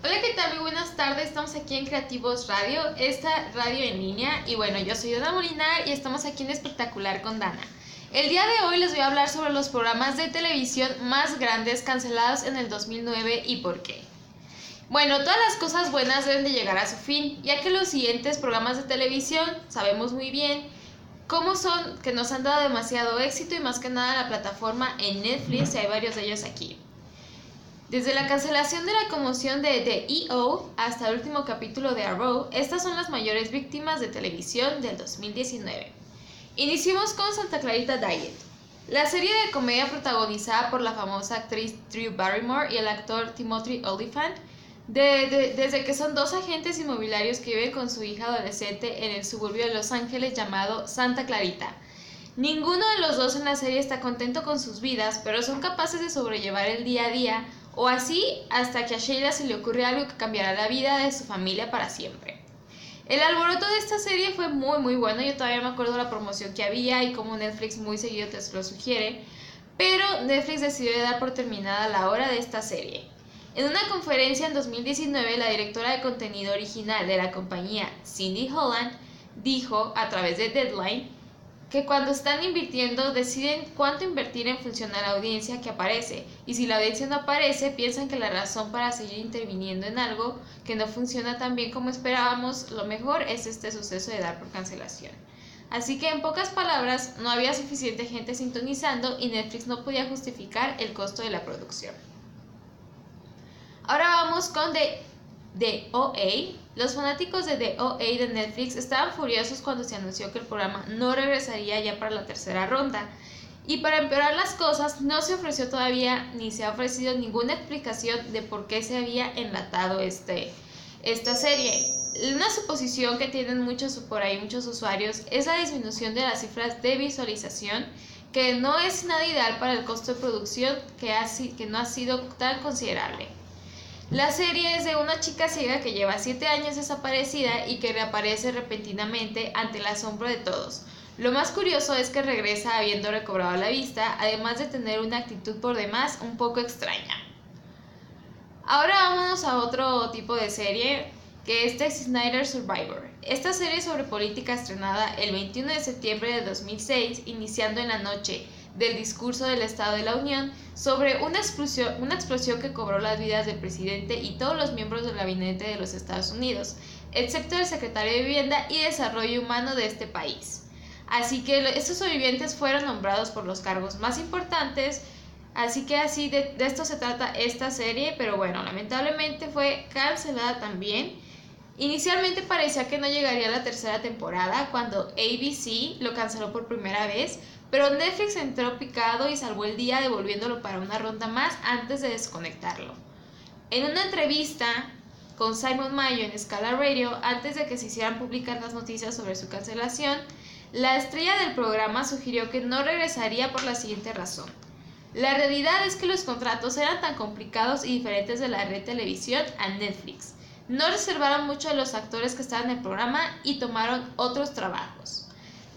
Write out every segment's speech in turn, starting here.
Hola, ¿qué tal? Muy buenas tardes. Estamos aquí en Creativos Radio, esta radio en línea. Y bueno, yo soy Dana Molinar y estamos aquí en Espectacular con Dana. El día de hoy les voy a hablar sobre los programas de televisión más grandes cancelados en el 2009 y por qué. Bueno, todas las cosas buenas deben de llegar a su fin, ya que los siguientes programas de televisión sabemos muy bien cómo son, que nos han dado demasiado éxito y más que nada la plataforma en Netflix, y hay varios de ellos aquí. Desde la cancelación de la conmoción de The EO hasta el último capítulo de Arrow, estas son las mayores víctimas de televisión del 2019. Iniciamos con Santa Clarita Diet. La serie de comedia protagonizada por la famosa actriz Drew Barrymore y el actor Timothy Olyphant, desde que son dos agentes inmobiliarios que viven con su hija adolescente en el suburbio de Los Ángeles llamado Santa Clarita. Ninguno de los dos en la serie está contento con sus vidas, pero son capaces de sobrellevar el día a día o así hasta que a Sheila se le ocurre algo que cambiará la vida de su familia para siempre. El alboroto de esta serie fue muy muy bueno, yo todavía me acuerdo la promoción que había y cómo Netflix muy seguido te lo sugiere, pero Netflix decidió dar por terminada la hora de esta serie. En una conferencia en 2019, la directora de contenido original de la compañía, Cindy Holland, dijo a través de Deadline que cuando están invirtiendo deciden cuánto invertir en función a la audiencia que aparece y si la audiencia no aparece piensan que la razón para seguir interviniendo en algo que no funciona tan bien como esperábamos lo mejor es este suceso de dar por cancelación. Así que en pocas palabras no había suficiente gente sintonizando y Netflix no podía justificar el costo de la producción. Ahora vamos con The de OA, los fanáticos de The OA de Netflix estaban furiosos cuando se anunció que el programa no regresaría ya para la tercera ronda. Y para empeorar las cosas, no se ofreció todavía ni se ha ofrecido ninguna explicación de por qué se había enlatado este, esta serie. Una suposición que tienen muchos por ahí muchos usuarios es la disminución de las cifras de visualización, que no es nada ideal para el costo de producción que, ha, que no ha sido tan considerable. La serie es de una chica ciega que lleva 7 años desaparecida y que reaparece repentinamente ante el asombro de todos. Lo más curioso es que regresa habiendo recobrado la vista, además de tener una actitud por demás un poco extraña. Ahora vámonos a otro tipo de serie, que es The Snyder Survivor. Esta serie sobre política estrenada el 21 de septiembre de 2006, iniciando en la noche del discurso del Estado de la Unión sobre una explosión, una explosión que cobró las vidas del presidente y todos los miembros del gabinete de los Estados Unidos, excepto el secretario de Vivienda y Desarrollo Humano de este país. Así que estos sobrevivientes fueron nombrados por los cargos más importantes, así que así de, de esto se trata esta serie, pero bueno, lamentablemente fue cancelada también. Inicialmente parecía que no llegaría a la tercera temporada cuando ABC lo canceló por primera vez, pero Netflix entró picado y salvó el día devolviéndolo para una ronda más antes de desconectarlo. En una entrevista con Simon Mayo en Scala Radio, antes de que se hicieran públicas las noticias sobre su cancelación, la estrella del programa sugirió que no regresaría por la siguiente razón. La realidad es que los contratos eran tan complicados y diferentes de la red televisión a Netflix. No reservaron mucho a los actores que estaban en el programa y tomaron otros trabajos.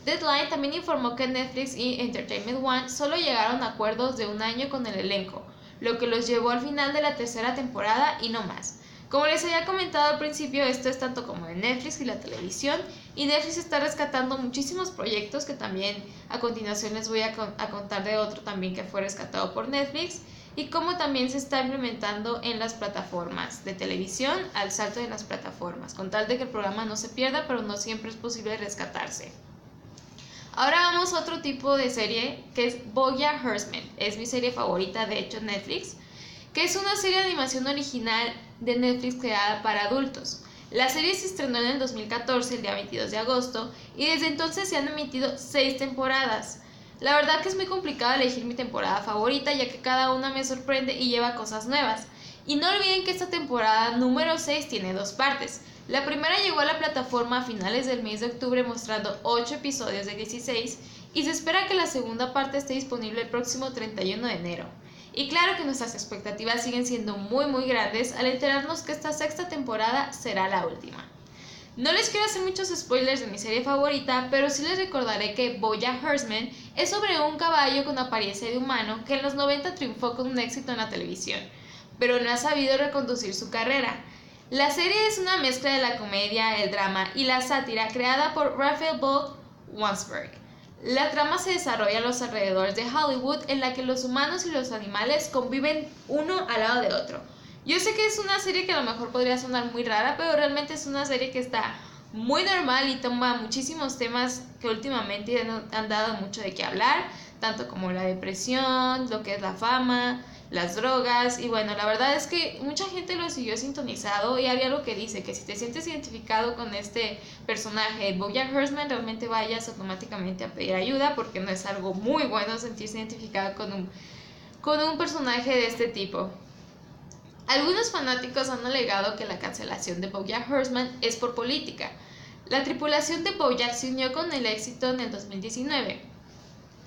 Deadline también informó que Netflix y Entertainment One solo llegaron a acuerdos de un año con el elenco, lo que los llevó al final de la tercera temporada y no más. Como les había comentado al principio, esto es tanto como de Netflix y la televisión, y Netflix está rescatando muchísimos proyectos que también a continuación les voy a contar de otro también que fue rescatado por Netflix, y cómo también se está implementando en las plataformas de televisión al salto de las plataformas, con tal de que el programa no se pierda, pero no siempre es posible rescatarse. Ahora vamos a otro tipo de serie que es Boya Horseman. Es mi serie favorita, de hecho, Netflix, que es una serie de animación original de Netflix creada para adultos. La serie se estrenó en el 2014, el día 22 de agosto, y desde entonces se han emitido seis temporadas. La verdad que es muy complicado elegir mi temporada favorita, ya que cada una me sorprende y lleva cosas nuevas. Y no olviden que esta temporada número 6 tiene dos partes. La primera llegó a la plataforma a finales del mes de octubre mostrando 8 episodios de 16 y se espera que la segunda parte esté disponible el próximo 31 de enero. Y claro que nuestras expectativas siguen siendo muy muy grandes al enterarnos que esta sexta temporada será la última. No les quiero hacer muchos spoilers de mi serie favorita, pero sí les recordaré que Boya Horseman es sobre un caballo con apariencia de humano que en los 90 triunfó con un éxito en la televisión. pero no ha sabido reconducir su carrera. La serie es una mezcla de la comedia, el drama y la sátira creada por Raphael Bolt Wansberg. La trama se desarrolla a los alrededores de Hollywood en la que los humanos y los animales conviven uno al lado de otro. Yo sé que es una serie que a lo mejor podría sonar muy rara, pero realmente es una serie que está muy normal y toma muchísimos temas que últimamente han dado mucho de qué hablar, tanto como la depresión, lo que es la fama, las drogas y bueno, la verdad es que mucha gente lo siguió sintonizado y había algo que dice que si te sientes identificado con este personaje, Bojack Horseman, realmente vayas automáticamente a pedir ayuda porque no es algo muy bueno sentirse identificado con un, con un personaje de este tipo. Algunos fanáticos han alegado que la cancelación de Bojack Horseman es por política. La tripulación de Bojack se unió con el éxito en el 2019,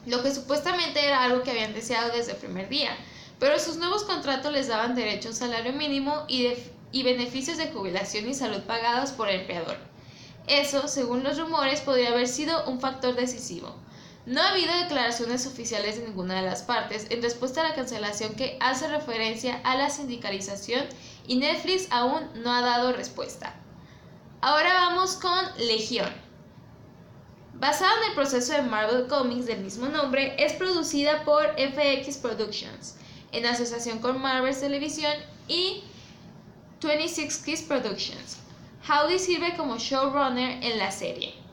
lo que supuestamente era algo que habían deseado desde el primer día pero sus nuevos contratos les daban derecho a un salario mínimo y, y beneficios de jubilación y salud pagados por el empleador. Eso, según los rumores, podría haber sido un factor decisivo. No ha habido declaraciones oficiales de ninguna de las partes en respuesta a la cancelación que hace referencia a la sindicalización y Netflix aún no ha dado respuesta. Ahora vamos con Legión. Basada en el proceso de Marvel Comics del mismo nombre, es producida por FX Productions en asociación con Marvel Television y 26 Kids Productions. Howdy sirve como showrunner en la serie.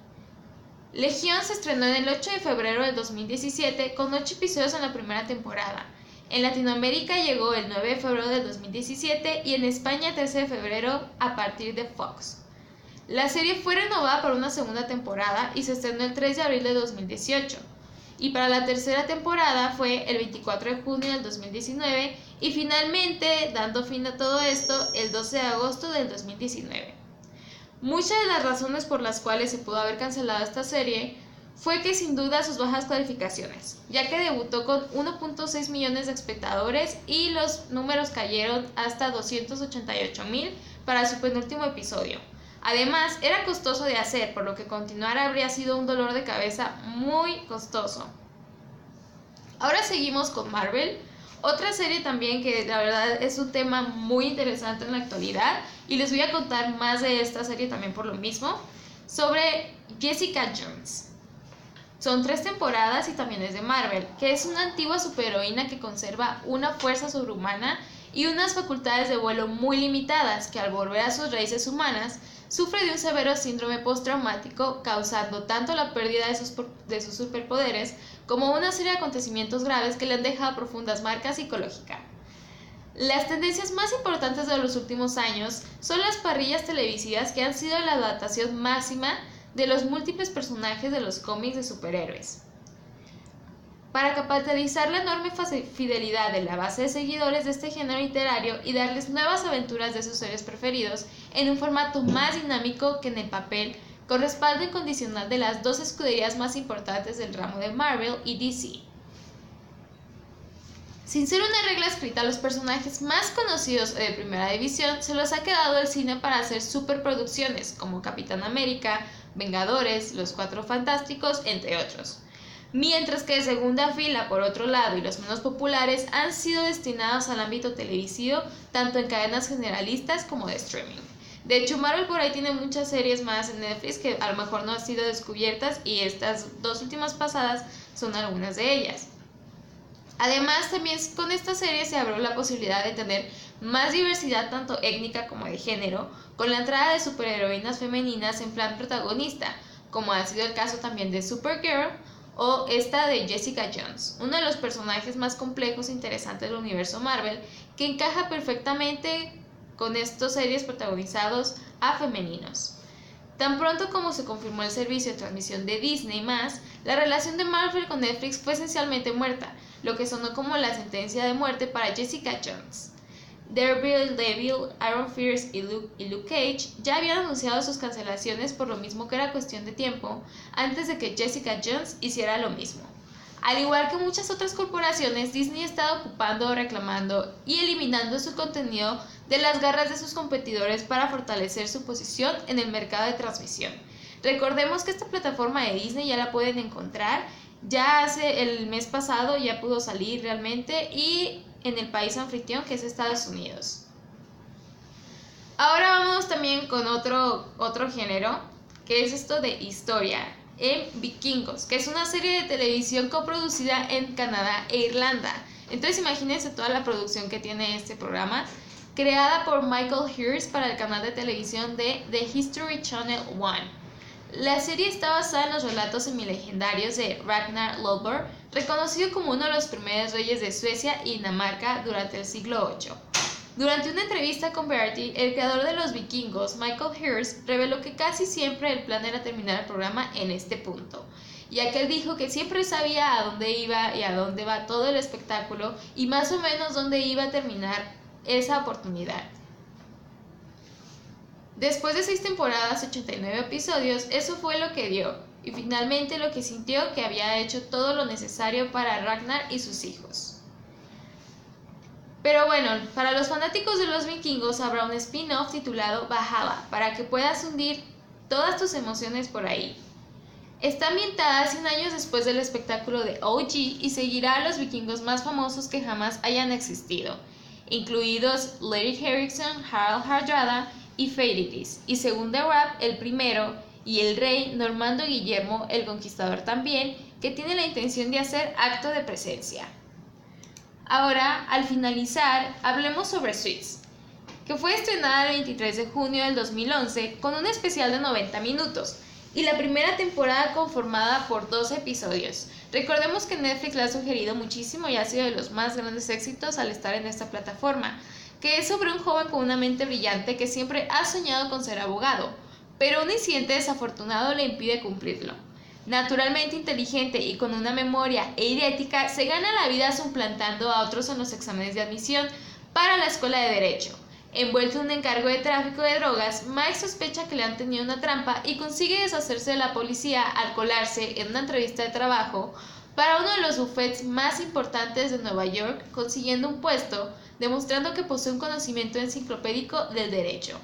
Legión se estrenó en el 8 de febrero del 2017 con 8 episodios en la primera temporada. En Latinoamérica llegó el 9 de febrero del 2017 y en España el 13 de febrero a partir de Fox. La serie fue renovada por una segunda temporada y se estrenó el 3 de abril de 2018 y para la tercera temporada fue el 24 de junio del 2019 y finalmente, dando fin a todo esto, el 12 de agosto del 2019. Muchas de las razones por las cuales se pudo haber cancelado esta serie fue que sin duda sus bajas calificaciones, ya que debutó con 1.6 millones de espectadores y los números cayeron hasta 288 mil para su penúltimo episodio. Además, era costoso de hacer, por lo que continuar habría sido un dolor de cabeza muy costoso. Ahora seguimos con Marvel, otra serie también que la verdad es un tema muy interesante en la actualidad y les voy a contar más de esta serie también por lo mismo, sobre Jessica Jones. Son tres temporadas y también es de Marvel, que es una antigua superheroína que conserva una fuerza sobrehumana y unas facultades de vuelo muy limitadas que al volver a sus raíces humanas sufre de un severo síndrome postraumático causando tanto la pérdida de sus, de sus superpoderes como una serie de acontecimientos graves que le han dejado profundas marcas psicológicas. Las tendencias más importantes de los últimos años son las parrillas televisivas que han sido la adaptación máxima de los múltiples personajes de los cómics de superhéroes. Para capitalizar la enorme fidelidad de la base de seguidores de este género literario y darles nuevas aventuras de sus seres preferidos en un formato más dinámico que en el papel, con respaldo incondicional de las dos escuderías más importantes del ramo de Marvel y DC. Sin ser una regla escrita, los personajes más conocidos de Primera División se los ha quedado el cine para hacer superproducciones como Capitán América, Vengadores, Los Cuatro Fantásticos, entre otros mientras que de segunda fila, por otro lado, y los menos populares han sido destinados al ámbito televisivo, tanto en cadenas generalistas como de streaming. De hecho, Marvel por ahí tiene muchas series más en Netflix que a lo mejor no han sido descubiertas y estas dos últimas pasadas son algunas de ellas. Además, también con esta serie se abrió la posibilidad de tener más diversidad tanto étnica como de género, con la entrada de superheroínas femeninas en plan protagonista, como ha sido el caso también de Supergirl, o esta de Jessica Jones, uno de los personajes más complejos e interesantes del universo Marvel, que encaja perfectamente con estos series protagonizados a femeninos. Tan pronto como se confirmó el servicio de transmisión de Disney la relación de Marvel con Netflix fue esencialmente muerta, lo que sonó como la sentencia de muerte para Jessica Jones. Daredevil, Devil, Iron Fierce y Luke, y Luke Cage ya habían anunciado sus cancelaciones por lo mismo que era cuestión de tiempo antes de que Jessica Jones hiciera lo mismo. Al igual que muchas otras corporaciones, Disney está ocupando, reclamando y eliminando su contenido de las garras de sus competidores para fortalecer su posición en el mercado de transmisión. Recordemos que esta plataforma de Disney ya la pueden encontrar, ya hace el mes pasado ya pudo salir realmente y en el país anfitrión que es Estados Unidos. Ahora vamos también con otro, otro género, que es esto de historia, en Vikingos, que es una serie de televisión coproducida en Canadá e Irlanda. Entonces imagínense toda la producción que tiene este programa, creada por Michael Hirst para el canal de televisión de The History Channel 1. La serie está basada en los relatos semilegendarios de Ragnar Lodbrok, reconocido como uno de los primeros reyes de Suecia y Dinamarca durante el siglo VIII. Durante una entrevista con Verity, el creador de los vikingos, Michael Hirst, reveló que casi siempre el plan era terminar el programa en este punto, ya que él dijo que siempre sabía a dónde iba y a dónde va todo el espectáculo y más o menos dónde iba a terminar esa oportunidad. Después de seis temporadas, 89 episodios, eso fue lo que dio, y finalmente lo que sintió que había hecho todo lo necesario para Ragnar y sus hijos. Pero bueno, para los fanáticos de los vikingos habrá un spin-off titulado Bajaba, para que puedas hundir todas tus emociones por ahí. Está ambientada 100 años después del espectáculo de OG y seguirá a los vikingos más famosos que jamás hayan existido, incluidos Larry Harrison, Harald Hardrada y Feiridis, y según The Rap, el primero, y el rey Normando Guillermo el Conquistador también, que tiene la intención de hacer acto de presencia. Ahora, al finalizar, hablemos sobre Suits, que fue estrenada el 23 de junio del 2011 con un especial de 90 minutos y la primera temporada conformada por 12 episodios. Recordemos que Netflix la ha sugerido muchísimo y ha sido de los más grandes éxitos al estar en esta plataforma, que es sobre un joven con una mente brillante que siempre ha soñado con ser abogado, pero un incidente desafortunado le impide cumplirlo. Naturalmente inteligente y con una memoria e idética, se gana la vida suplantando a otros en los exámenes de admisión para la escuela de Derecho. Envuelto en un encargo de tráfico de drogas, Mike sospecha que le han tenido una trampa y consigue deshacerse de la policía al colarse en una entrevista de trabajo para uno de los buffets más importantes de Nueva York, consiguiendo un puesto, demostrando que posee un conocimiento enciclopédico del derecho.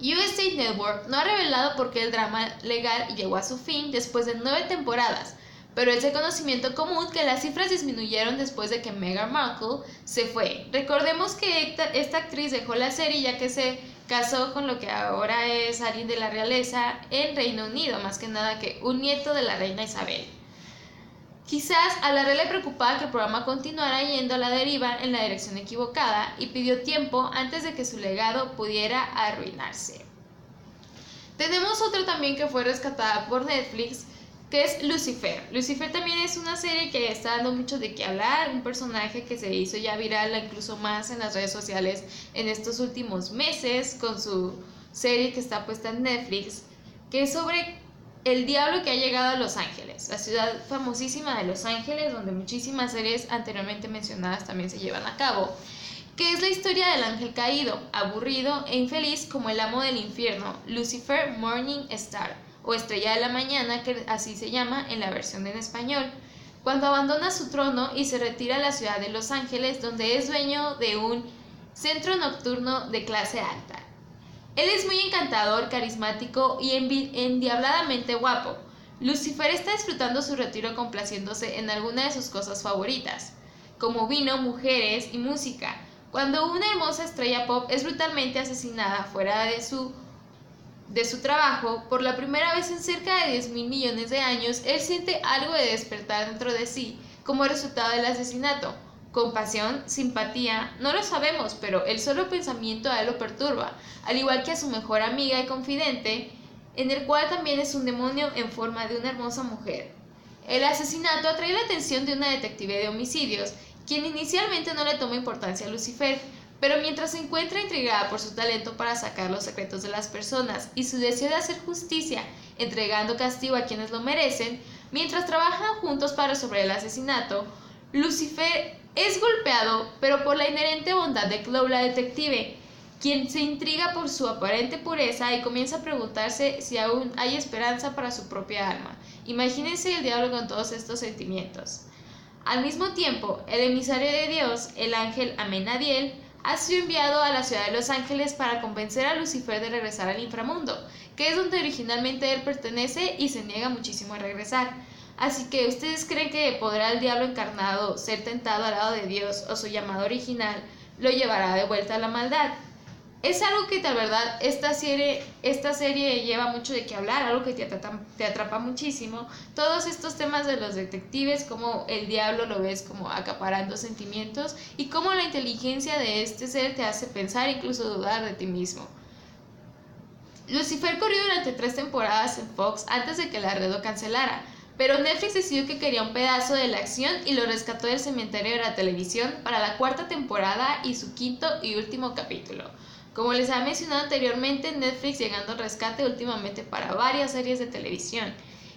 USA Network no ha revelado por qué el drama legal llegó a su fin después de nueve temporadas, pero es de conocimiento común que las cifras disminuyeron después de que Meghan Markle se fue. Recordemos que esta actriz dejó la serie ya que se casó con lo que ahora es alguien de la realeza en Reino Unido, más que nada que un nieto de la reina Isabel. Quizás a la red le preocupaba que el programa continuara yendo a la deriva en la dirección equivocada y pidió tiempo antes de que su legado pudiera arruinarse. Tenemos otro también que fue rescatada por Netflix, que es Lucifer. Lucifer también es una serie que está dando mucho de qué hablar, un personaje que se hizo ya viral incluso más en las redes sociales en estos últimos meses con su serie que está puesta en Netflix, que es sobre el diablo que ha llegado a Los Ángeles, la ciudad famosísima de Los Ángeles, donde muchísimas series anteriormente mencionadas también se llevan a cabo, que es la historia del ángel caído, aburrido e infeliz como el amo del infierno, Lucifer Morning Star, o Estrella de la Mañana, que así se llama en la versión en español, cuando abandona su trono y se retira a la ciudad de Los Ángeles, donde es dueño de un centro nocturno de clase alta. Él es muy encantador, carismático y endiabladamente guapo. Lucifer está disfrutando su retiro complaciéndose en alguna de sus cosas favoritas, como vino, mujeres y música. Cuando una hermosa estrella pop es brutalmente asesinada fuera de su, de su trabajo, por la primera vez en cerca de 10 mil millones de años, él siente algo de despertar dentro de sí como resultado del asesinato compasión, simpatía, no lo sabemos, pero el solo pensamiento a él lo perturba, al igual que a su mejor amiga y confidente, en el cual también es un demonio en forma de una hermosa mujer. El asesinato atrae la atención de una detective de homicidios, quien inicialmente no le toma importancia a Lucifer, pero mientras se encuentra intrigada por su talento para sacar los secretos de las personas y su deseo de hacer justicia, entregando castigo a quienes lo merecen, mientras trabajan juntos para resolver el asesinato, Lucifer es golpeado, pero por la inherente bondad de Chloe la detective, quien se intriga por su aparente pureza y comienza a preguntarse si aún hay esperanza para su propia alma. Imagínense el diablo con todos estos sentimientos. Al mismo tiempo, el emisario de Dios, el ángel Amenadiel, sido enviado a la ciudad de Los Ángeles para convencer a Lucifer de regresar al inframundo, que es donde originalmente él pertenece y se niega muchísimo a regresar. Así que ustedes creen que podrá el diablo encarnado ser tentado al lado de Dios o su llamado original lo llevará de vuelta a la maldad. Es algo que de verdad esta serie, esta serie lleva mucho de qué hablar, algo que te atrapa, te atrapa muchísimo. Todos estos temas de los detectives, cómo el diablo lo ves como acaparando sentimientos y cómo la inteligencia de este ser te hace pensar, incluso dudar de ti mismo. Lucifer corrió durante tres temporadas en Fox antes de que la red lo cancelara, pero Netflix decidió que quería un pedazo de la acción y lo rescató del cementerio de la televisión para la cuarta temporada y su quinto y último capítulo. Como les había mencionado anteriormente, Netflix llegando al rescate últimamente para varias series de televisión,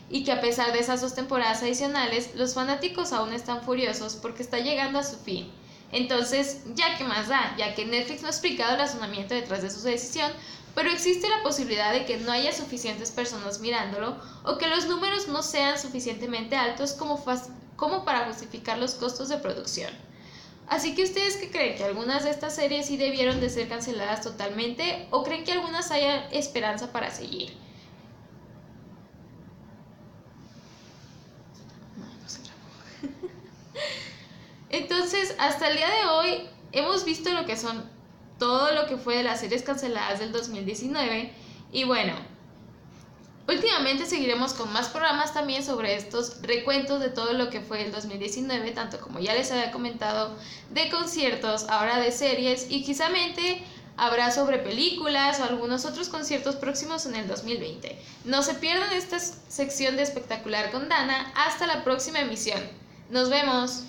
y que a pesar de esas dos temporadas adicionales, los fanáticos aún están furiosos porque está llegando a su fin. Entonces, ya que más da, ya que Netflix no ha explicado el razonamiento detrás de su decisión, pero existe la posibilidad de que no haya suficientes personas mirándolo o que los números no sean suficientemente altos como, como para justificar los costos de producción. Así que ustedes qué creen que algunas de estas series sí debieron de ser canceladas totalmente o creen que algunas haya esperanza para seguir. Entonces, hasta el día de hoy hemos visto lo que son todo lo que fue de las series canceladas del 2019. Y bueno, últimamente seguiremos con más programas también sobre estos recuentos de todo lo que fue el 2019, tanto como ya les había comentado, de conciertos, ahora de series y quizamente habrá sobre películas o algunos otros conciertos próximos en el 2020. No se pierdan esta sección de espectacular con Dana. Hasta la próxima emisión. Nos vemos.